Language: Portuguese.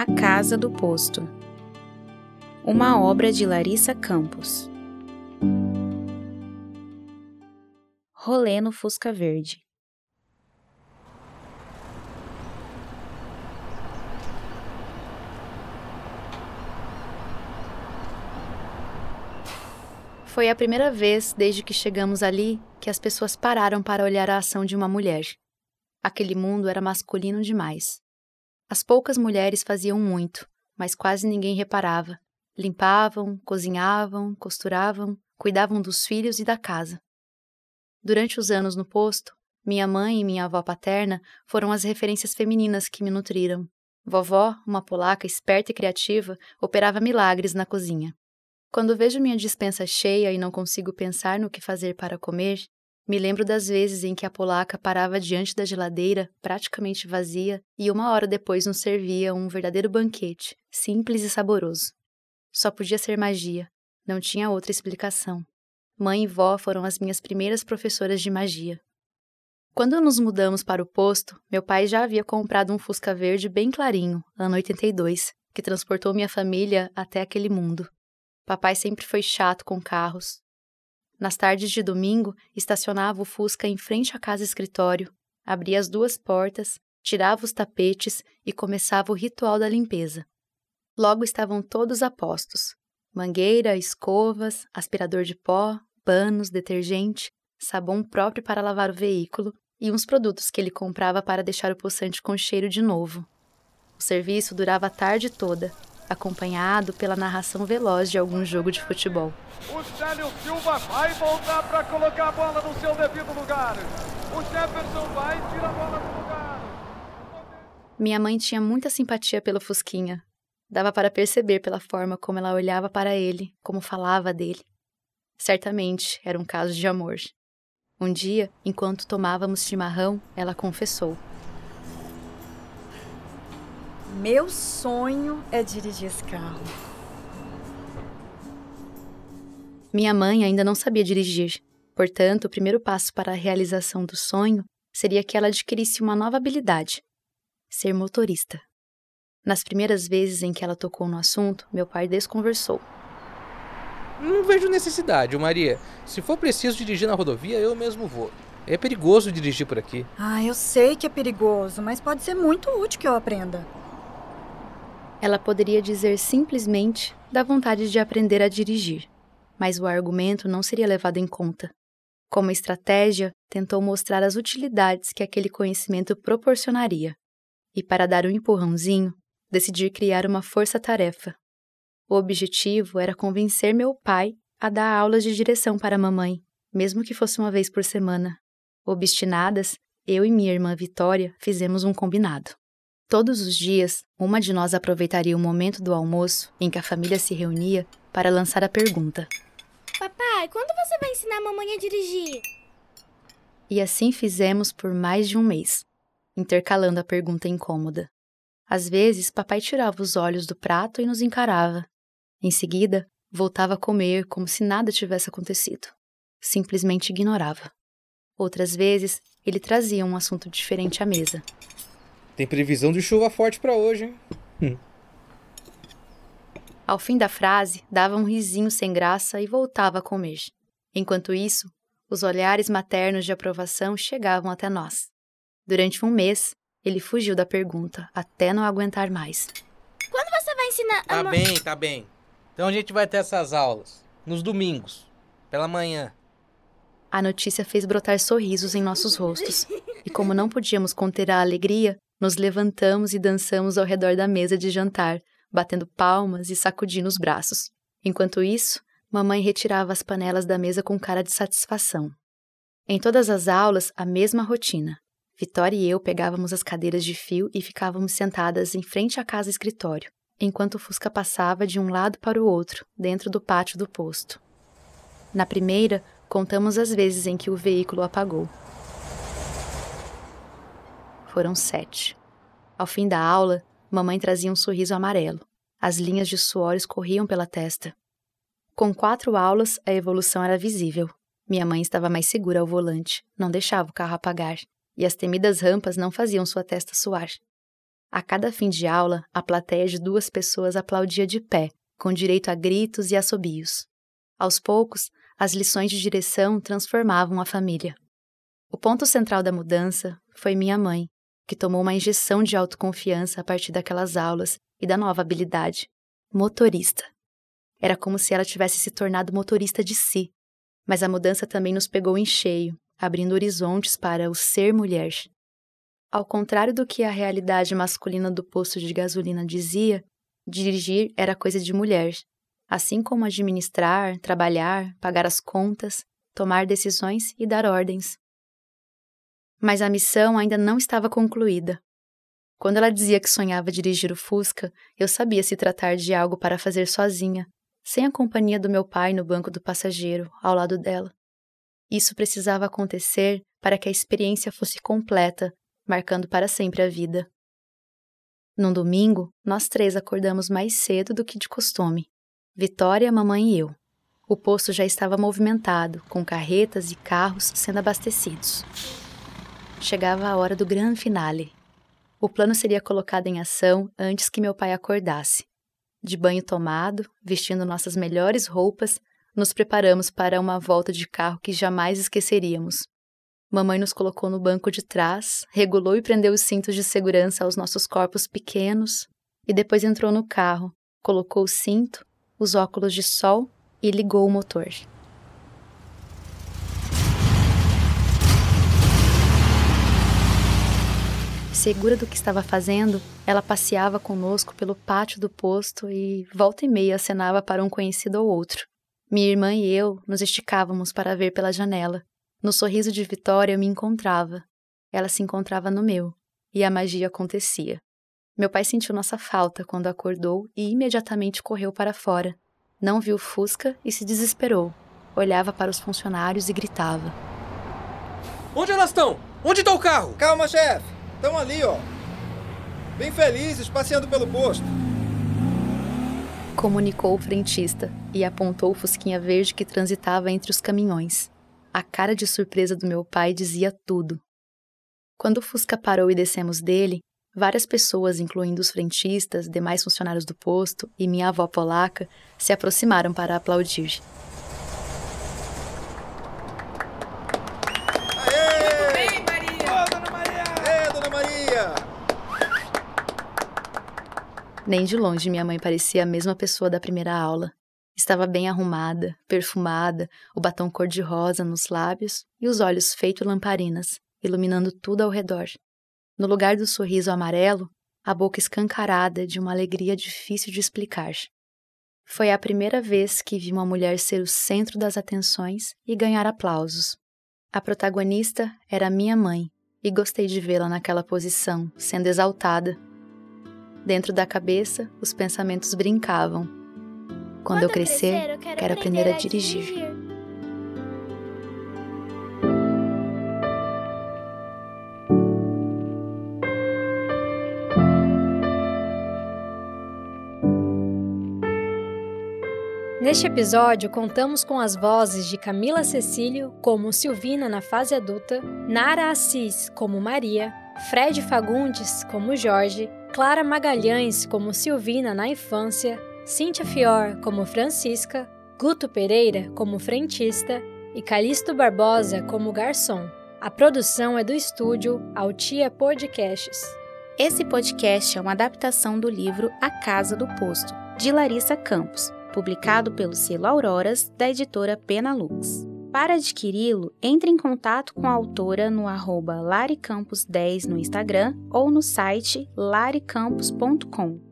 A Casa do Posto. Uma obra de Larissa Campos. Rolê no Fusca Verde. Foi a primeira vez desde que chegamos ali que as pessoas pararam para olhar a ação de uma mulher. Aquele mundo era masculino demais. As poucas mulheres faziam muito, mas quase ninguém reparava. Limpavam, cozinhavam, costuravam, cuidavam dos filhos e da casa. Durante os anos no posto, minha mãe e minha avó paterna foram as referências femininas que me nutriram. Vovó, uma polaca esperta e criativa, operava milagres na cozinha. Quando vejo minha dispensa cheia e não consigo pensar no que fazer para comer, me lembro das vezes em que a polaca parava diante da geladeira, praticamente vazia, e uma hora depois nos servia um verdadeiro banquete, simples e saboroso. Só podia ser magia, não tinha outra explicação. Mãe e vó foram as minhas primeiras professoras de magia. Quando nos mudamos para o posto, meu pai já havia comprado um Fusca verde bem clarinho, ano 82, que transportou minha família até aquele mundo. Papai sempre foi chato com carros, nas tardes de domingo, estacionava o Fusca em frente à casa-escritório, abria as duas portas, tirava os tapetes e começava o ritual da limpeza. Logo estavam todos a postos: mangueira, escovas, aspirador de pó, panos, detergente, sabão próprio para lavar o veículo e uns produtos que ele comprava para deixar o poçante com cheiro de novo. O serviço durava a tarde toda, acompanhado pela narração veloz de algum jogo de futebol. O Célio Silva vai voltar para colocar a bola no seu devido lugar. O Jefferson vai tirar a bola do lugar. Minha mãe tinha muita simpatia pelo Fusquinha. Dava para perceber pela forma como ela olhava para ele, como falava dele. Certamente era um caso de amor. Um dia, enquanto tomávamos chimarrão, ela confessou. Meu sonho é dirigir esse carro. Minha mãe ainda não sabia dirigir, portanto, o primeiro passo para a realização do sonho seria que ela adquirisse uma nova habilidade: ser motorista. Nas primeiras vezes em que ela tocou no assunto, meu pai desconversou. Não vejo necessidade, Maria. Se for preciso dirigir na rodovia, eu mesmo vou. É perigoso dirigir por aqui. Ah, eu sei que é perigoso, mas pode ser muito útil que eu aprenda. Ela poderia dizer simplesmente da vontade de aprender a dirigir, mas o argumento não seria levado em conta. Como estratégia, tentou mostrar as utilidades que aquele conhecimento proporcionaria. E para dar um empurrãozinho, decidir criar uma força-tarefa. O objetivo era convencer meu pai a dar aulas de direção para a mamãe, mesmo que fosse uma vez por semana. Obstinadas, eu e minha irmã Vitória fizemos um combinado. Todos os dias, uma de nós aproveitaria o momento do almoço em que a família se reunia para lançar a pergunta: Papai, quando você vai ensinar a mamãe a dirigir? E assim fizemos por mais de um mês, intercalando a pergunta incômoda. Às vezes, papai tirava os olhos do prato e nos encarava. Em seguida, voltava a comer como se nada tivesse acontecido. Simplesmente ignorava. Outras vezes, ele trazia um assunto diferente à mesa. Tem previsão de chuva forte para hoje, hein? Hum. Ao fim da frase, dava um risinho sem graça e voltava a comer. Enquanto isso, os olhares maternos de aprovação chegavam até nós. Durante um mês, ele fugiu da pergunta, até não aguentar mais. Quando você vai ensinar Tá a ma- bem, tá bem. Então a gente vai ter essas aulas. Nos domingos. Pela manhã. A notícia fez brotar sorrisos em nossos rostos, e como não podíamos conter a alegria, nos levantamos e dançamos ao redor da mesa de jantar, batendo palmas e sacudindo os braços. Enquanto isso, mamãe retirava as panelas da mesa com cara de satisfação. Em todas as aulas, a mesma rotina. Vitória e eu pegávamos as cadeiras de fio e ficávamos sentadas em frente à casa-escritório, enquanto o Fusca passava de um lado para o outro, dentro do pátio do posto. Na primeira, contamos as vezes em que o veículo apagou. Foram sete. Ao fim da aula, mamãe trazia um sorriso amarelo. As linhas de suor escorriam pela testa. Com quatro aulas, a evolução era visível. Minha mãe estava mais segura ao volante, não deixava o carro apagar, e as temidas rampas não faziam sua testa suar. A cada fim de aula, a plateia de duas pessoas aplaudia de pé, com direito a gritos e assobios. Aos poucos, as lições de direção transformavam a família. O ponto central da mudança foi minha mãe, que tomou uma injeção de autoconfiança a partir daquelas aulas e da nova habilidade motorista. Era como se ela tivesse se tornado motorista de si, mas a mudança também nos pegou em cheio, abrindo horizontes para o ser mulher. Ao contrário do que a realidade masculina do posto de gasolina dizia, dirigir era coisa de mulher, assim como administrar, trabalhar, pagar as contas, tomar decisões e dar ordens. Mas a missão ainda não estava concluída. Quando ela dizia que sonhava dirigir o Fusca, eu sabia se tratar de algo para fazer sozinha, sem a companhia do meu pai no banco do passageiro, ao lado dela. Isso precisava acontecer para que a experiência fosse completa marcando para sempre a vida. Num domingo, nós três acordamos mais cedo do que de costume. Vitória, mamãe e eu. O posto já estava movimentado, com carretas e carros sendo abastecidos. Chegava a hora do grande finale. O plano seria colocado em ação antes que meu pai acordasse. De banho tomado, vestindo nossas melhores roupas, nos preparamos para uma volta de carro que jamais esqueceríamos. Mamãe nos colocou no banco de trás, regulou e prendeu os cintos de segurança aos nossos corpos pequenos e depois entrou no carro, colocou o cinto, os óculos de sol e ligou o motor. Segura do que estava fazendo, ela passeava conosco pelo pátio do posto e, volta e meia, acenava para um conhecido ou outro. Minha irmã e eu nos esticávamos para ver pela janela. No sorriso de Vitória eu me encontrava. Ela se encontrava no meu. E a magia acontecia. Meu pai sentiu nossa falta quando acordou e imediatamente correu para fora. Não viu Fusca e se desesperou. Olhava para os funcionários e gritava: Onde elas estão? Onde está o carro? Calma, chefe. Estão ali, ó. Bem felizes, passeando pelo posto. Comunicou o frentista e apontou o fusquinha verde que transitava entre os caminhões. A cara de surpresa do meu pai dizia tudo. Quando o Fusca parou e descemos dele, várias pessoas, incluindo os frentistas, demais funcionários do posto e minha avó polaca, se aproximaram para aplaudir. Nem de longe minha mãe parecia a mesma pessoa da primeira aula. Estava bem arrumada, perfumada, o batom cor-de-rosa nos lábios e os olhos feitos lamparinas, iluminando tudo ao redor. No lugar do sorriso amarelo, a boca escancarada de uma alegria difícil de explicar. Foi a primeira vez que vi uma mulher ser o centro das atenções e ganhar aplausos. A protagonista era minha mãe, e gostei de vê-la naquela posição, sendo exaltada. Dentro da cabeça, os pensamentos brincavam, quando, eu crescer, eu quero, quero aprender, aprender, a dirigir. dirigir. Neste episódio, contamos com as vozes de Camila Cecílio como Silvina na fase adulta, Nara Assis como Maria, Fred Fagundes como Jorge, Clara Magalhães como Silvina na infância, Cíntia Fior como Francisca, Guto Pereira como frentista e Calixto Barbosa como garçom. A produção é do estúdio Altia Podcasts. Esse podcast é uma adaptação do livro A Casa do Posto, de Larissa Campos, publicado pelo selo Auroras, da editora Penalux. Para adquiri-lo, entre em contato com a autora no arroba laricampos10 no Instagram ou no site laricampos.com.